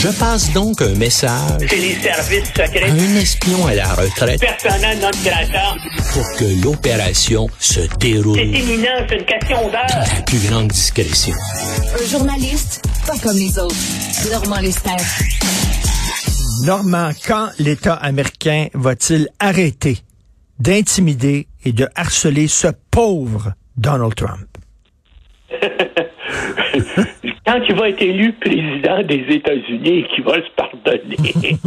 Je passe donc un message C'est les services secrets. à un espion à la retraite Personnel non grata. pour que l'opération se déroule C'est imminent, c'est une question dans la plus grande discrétion. Un journaliste pas comme les autres. Normand Lester. Normand, quand l'État américain va-t-il arrêter d'intimider et de harceler ce pauvre Donald Trump? Quand il va être élu président des États-Unis et qu'il va se pardonner.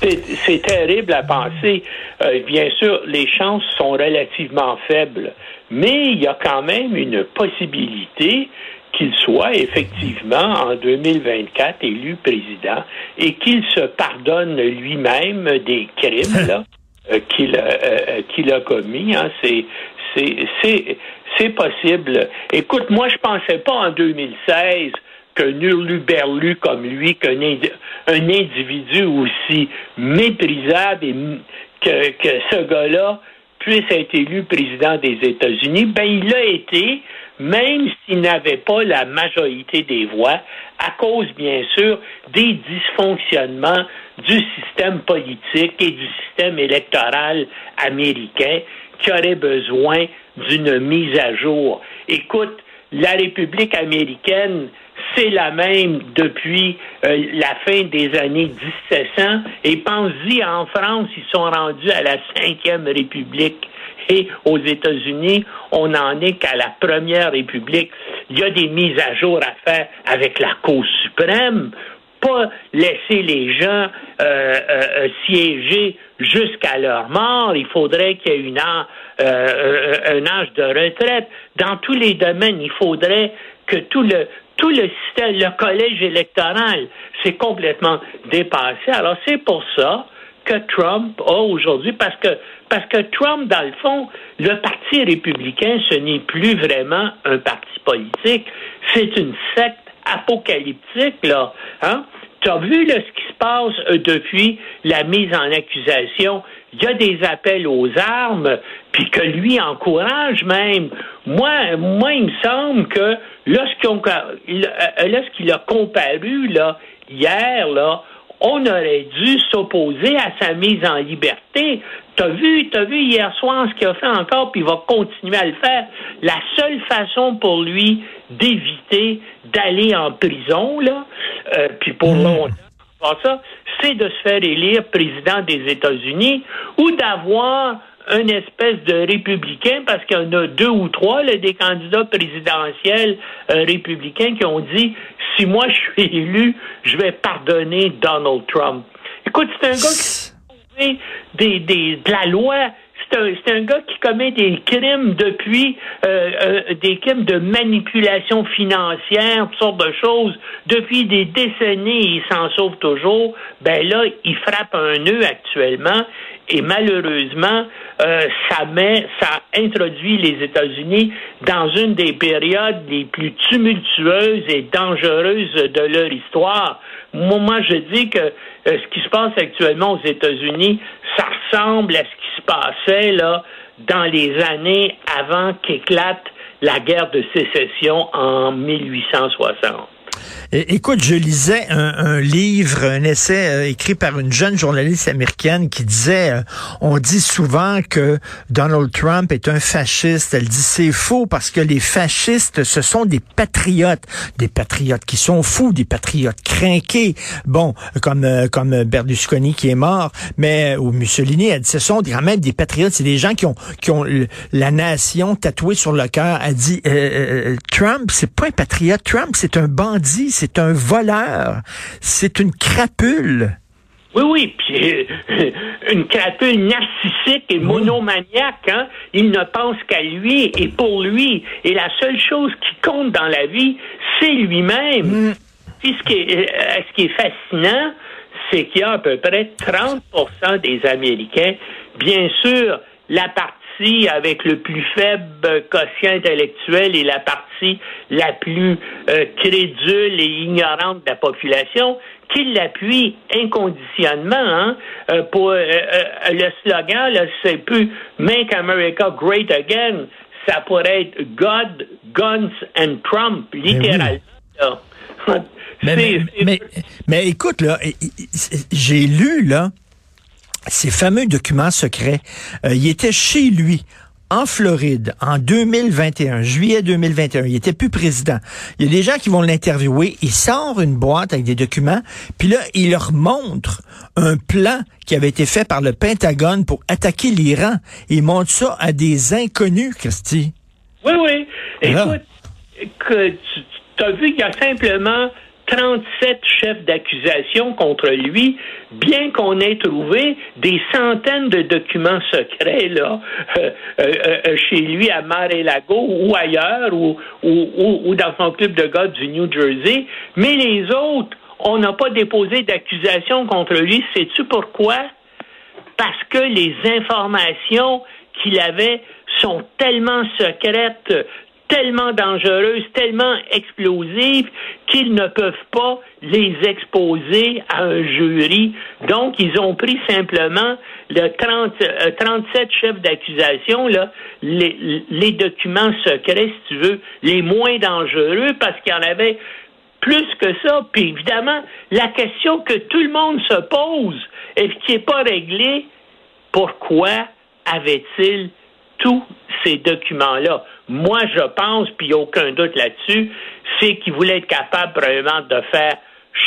C'est- terrible à penser. Euh, bien sûr, les chances sont relativement faibles, mais il y a quand même une possibilité qu'il soit effectivement en 2024 élu président et qu'il se pardonne lui-même des crimes là, euh, qu'il a, euh, qu'il a commis. hein. C'est c'est possible. Écoute, moi je pensais pas en 2016 qu'un hurluberlu comme lui, qu'un indi- un individu aussi méprisable et que, que ce gars-là puisse être élu président des États-Unis, ben il a été, même s'il n'avait pas la majorité des voix, à cause, bien sûr, des dysfonctionnements du système politique et du système électoral américain qui aurait besoin d'une mise à jour. Écoute, la République américaine, c'est la même depuis euh, la fin des années 1700. Et pense-y, en France, ils sont rendus à la cinquième République. Et aux États-Unis, on n'en est qu'à la première République. Il y a des mises à jour à faire avec la Cour suprême pas laisser les gens euh, euh, euh, siéger jusqu'à leur mort. Il faudrait qu'il y ait une un âge de retraite. Dans tous les domaines, il faudrait que tout le tout le système, le collège électoral, c'est complètement dépassé. Alors c'est pour ça que Trump a aujourd'hui, parce que parce que Trump, dans le fond, le Parti républicain, ce n'est plus vraiment un parti politique, c'est une secte apocalyptique, là. Hein? Tu as vu là, ce qui se passe euh, depuis la mise en accusation? Il y a des appels aux armes, puis que lui encourage même. Moi, moi, il me semble que lorsqu'il euh, lorsqu'il a comparu là, hier, là, on aurait dû s'opposer à sa mise en liberté. T'as vu, t'as vu hier soir ce qu'il a fait encore, puis il va continuer à le faire. La seule façon pour lui d'éviter d'aller en prison, là, euh, puis pour longtemps, pas ça, c'est de se faire élire président des États-Unis ou d'avoir une espèce de républicain, parce qu'il y en a deux ou trois, des candidats présidentiels euh, républicains qui ont dit si moi je suis élu, je vais pardonner Donald Trump. Écoute, c'est un gars qui des, des, de la loi. C'est un, un gars qui commet des crimes depuis, euh, euh, des crimes de manipulation financière, toutes sortes de choses, depuis des décennies, il s'en sauve toujours. Ben là, il frappe un nœud actuellement et malheureusement, euh, ça met, ça introduit les États-Unis dans une des périodes les plus tumultueuses et dangereuses de leur histoire. Moi, je dis que euh, ce qui se passe actuellement aux États-Unis, ça ressemble à ce qui se passait là dans les années avant qu'éclate la guerre de sécession en 1860. Écoute, je lisais un, un livre, un essai euh, écrit par une jeune journaliste américaine qui disait, euh, on dit souvent que Donald Trump est un fasciste. Elle dit c'est faux parce que les fascistes, ce sont des patriotes, des patriotes qui sont fous, des patriotes crinqués. Bon, comme euh, comme Berlusconi qui est mort, mais ou Mussolini, elle dit ce sont quand même des patriotes. C'est des gens qui ont qui ont la nation tatouée sur le cœur. Elle dit euh, euh, Trump, c'est pas un patriote. Trump, c'est un bandit, c'est un voleur, c'est une crapule. Oui, oui, puis euh, une crapule narcissique et monomaniaque, hein? Il ne pense qu'à lui et pour lui. Et la seule chose qui compte dans la vie, c'est lui-même. Puis ce qui est, euh, ce qui est fascinant, c'est qu'il y a à peu près 30% des Américains, bien sûr, la partie avec le plus faible quotient intellectuel et la partie la plus euh, crédule et ignorante de la population, qui l'appuie inconditionnellement. Hein, euh, pour euh, euh, le slogan, là, c'est plus Make America Great Again. Ça pourrait être God, Guns and Trump, littéralement. là. Mais, mais, mais, mais écoute, là, j'ai lu, là, ces fameux documents secrets. Euh, il était chez lui. En Floride, en 2021, juillet 2021, il était plus président. Il y a des gens qui vont l'interviewer. Il sort une boîte avec des documents, puis là, il leur montre un plan qui avait été fait par le Pentagone pour attaquer l'Iran. Il montre ça à des inconnus, Christy. Oui, oui. Écoute, que tu as vu qu'il y a simplement 37 chefs d'accusation contre lui, bien qu'on ait trouvé des centaines de documents secrets là, euh, euh, euh, chez lui à Mar-a-Lago ou ailleurs, ou dans son club de golf du New Jersey. Mais les autres, on n'a pas déposé d'accusation contre lui. Sais-tu pourquoi? parce que les informations qu'il avait sont tellement secrètes, tellement dangereuses, tellement explosives qu'ils ne peuvent pas les exposer à un jury. Donc, ils ont pris simplement le 30, euh, 37 chefs d'accusation, là, les, les documents secrets, si tu veux, les moins dangereux, parce qu'il y en avait plus que ça. Puis évidemment, la question que tout le monde se pose et qui n'est pas réglée, pourquoi avait-il tous ces documents-là? Moi, je pense, puis il n'y a aucun doute là-dessus, c'est qu'il voulait être capable probablement de faire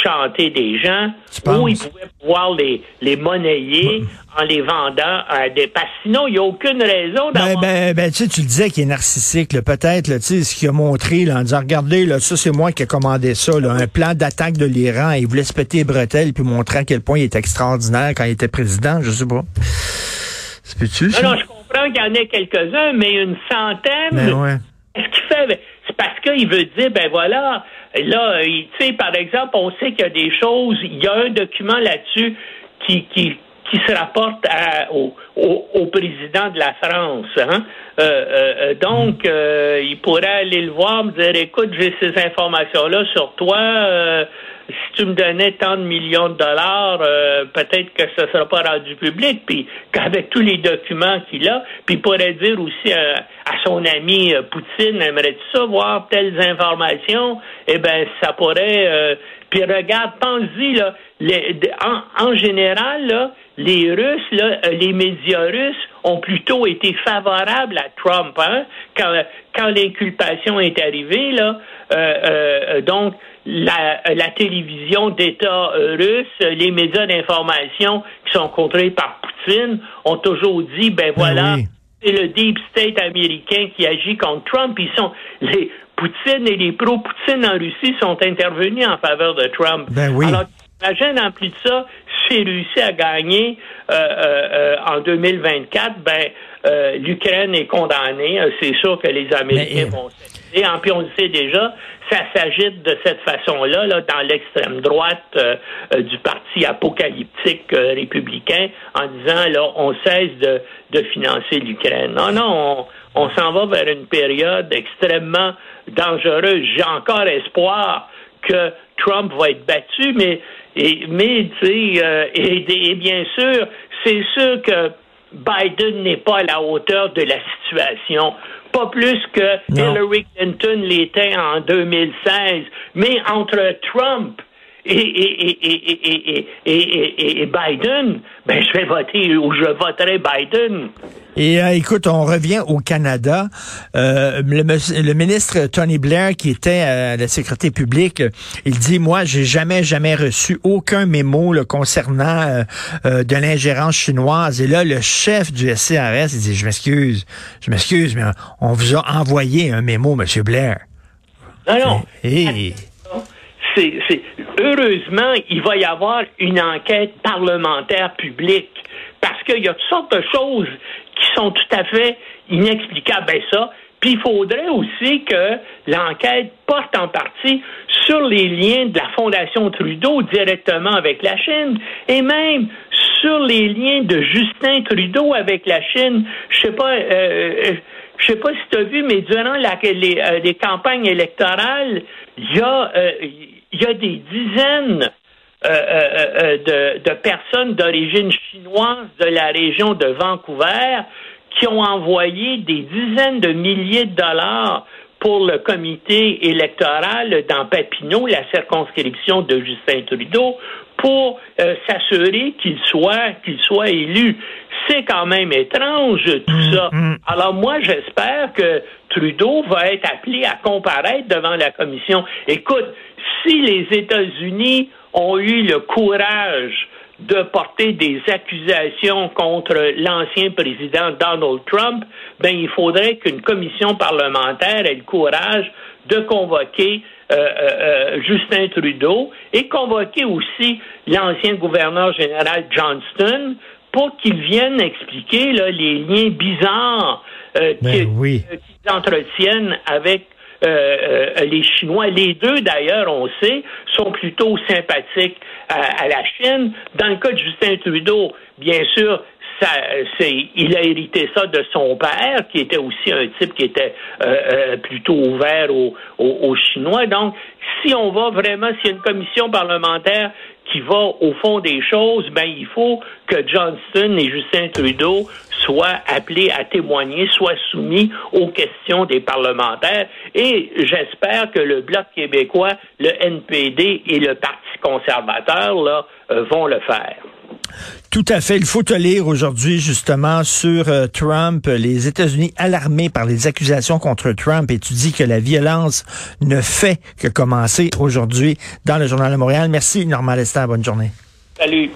chanter des gens Tu ou il pouvait pouvoir les, les monnayer en les vendant à des... Parce que sinon, il n'y a aucune raison Ben, d'avoir... ben, ben, tu sais, tu le disais qu'il est narcissique, peut-être, tu sais, ce qu'il a montré, là, en disant, regardez, là, ça, c'est moi qui ai commandé ça, là, un plan d'attaque de l'Iran, il voulait se péter les bretelles puis montrer à quel point il était extraordinaire quand il était président, je sais pas. C'est peux-tu, ça? Non, non, je comprends qu'il y en ait quelques-uns, mais une centaine... Ben, ouais. Qu'est-ce qu'il fait? Ben, C'est parce qu'il veut dire, ben voilà, là, tu sais, par exemple, on sait qu'il y a des choses, il y a un document là-dessus qui, qui, qui se rapporte à- au, au, au président de la France. Hein? Euh, euh, euh, donc, euh, il pourrait aller le voir, me dire, écoute, j'ai ces informations-là sur toi. Euh, si tu me donnais tant de millions de dollars, euh, peut-être que ça ne sera pas rendu public. Puis qu'avec tous les documents qu'il a, puis il pourrait dire aussi à, à son ami euh, Poutine, aimerais-tu ça voir telles informations? Eh ben, ça pourrait. Euh, puis regarde, pense-y là, les- en, en général là, les Russes, là, euh, les médias russes ont plutôt été favorables à Trump, hein, quand, quand l'inculpation est arrivée là. euh, euh, donc la, la télévision d'État euh, russe, les médias d'information qui sont contrôlés par Poutine ont toujours dit, ben voilà, oui. c'est le deep state américain qui agit contre Trump. Ils sont les Poutine et les pro-Poutine en Russie sont intervenus en faveur de Trump. Ben oui. Alors, imagine en plus de ça, si réussi à gagner euh, euh, euh, en 2024, ben euh, l'Ukraine est condamnée. Euh, C'est sûr que les Américains Mais- vont s'agiter. En puis on le sait déjà, ça s'agite de cette façon-là, là, dans l'extrême droite euh, euh, du parti apocalyptique euh, républicain, en disant là, on cesse de, de financer l'Ukraine. Non, non, on, s'en va vers une période extrêmement dangereuse. J'ai encore espoir que Trump va être battu, mais et, mais tu sais, et, et bien sûr, c'est sûr que Biden n'est pas à la hauteur de la situation. Pas plus que Non. Hillary Clinton l'était en 2016. Mais entre Trump et, et, et, et, et, et, et, et- et Biden, ben je vais voter ou je voterai Biden. Et euh, écoute, on revient au Canada. Euh, le, le ministre Tony Blair, qui était à la sécurité publique, euh, il dit moi, j'ai jamais jamais reçu aucun mémo là, concernant euh, euh, de l'ingérence chinoise. Et là, le chef du SCRS, il dit je m'excuse, je m'excuse, mais on vous a envoyé un mémo, Monsieur Blair. Non, non. Et c'est, c'est- heureusement, il va y avoir une enquête parlementaire publique parce qu'il y a toutes sortes de choses qui sont tout à fait inexplicables. Ben ça. Puis il faudrait aussi que l'enquête porte en partie sur les liens de la Fondation Trudeau directement avec la Chine et même sur les liens de Justin Trudeau avec la Chine. Je sais pas. euh, euh, je sais pas si tu as vu, mais durant euh, les campagnes électorales, il y a, il y a des dizaines euh, euh, euh, de, de personnes d'origine chinoise de la région de Vancouver qui ont envoyé des dizaines de milliers de dollars pour le comité électoral dans Papineau, la circonscription de Justin Trudeau, pour euh, s'assurer qu'il soit qu'il soit élu. C'est quand même étrange tout mm, ça. Mm. Alors moi j'espère que Trudeau va être appelé à comparaître devant la commission. Écoute, si les États-Unis ont eu le courage de porter des accusations contre l'ancien président Donald Trump, ben il faudrait qu'une commission parlementaire ait le courage de convoquer euh, euh, euh, Justin Trudeau et convoquer aussi l'ancien gouverneur général Johnston pour qu'ils viennent expliquer les liens bizarres ben qu'ils entretiennent avec les Chinois. Les deux, d'ailleurs, on sait, sont plutôt sympathiques à, la Chine. Dans le cas de Justin Trudeau, bien sûr, ça, il a hérité ça de son père, qui était aussi un type qui était euh, euh, plutôt ouvert aux, Chinois. Donc, si on va vraiment, s'il y a une commission parlementaire qui va au fond des choses, ben il faut que Johnston et Justin Trudeau soient appelés à témoigner, soient soumis aux questions des parlementaires. Et j'espère que le Bloc québécois, le NPD et le Parti conservateur euh, vont le faire. Tout à fait. Il faut te lire aujourd'hui justement sur euh, Trump, les États-Unis alarmés par les accusations contre Trump et tu dis que la violence ne fait que commencer aujourd'hui dans le Journal de Montréal. Merci Normand Lester. Bonne journée. Salut.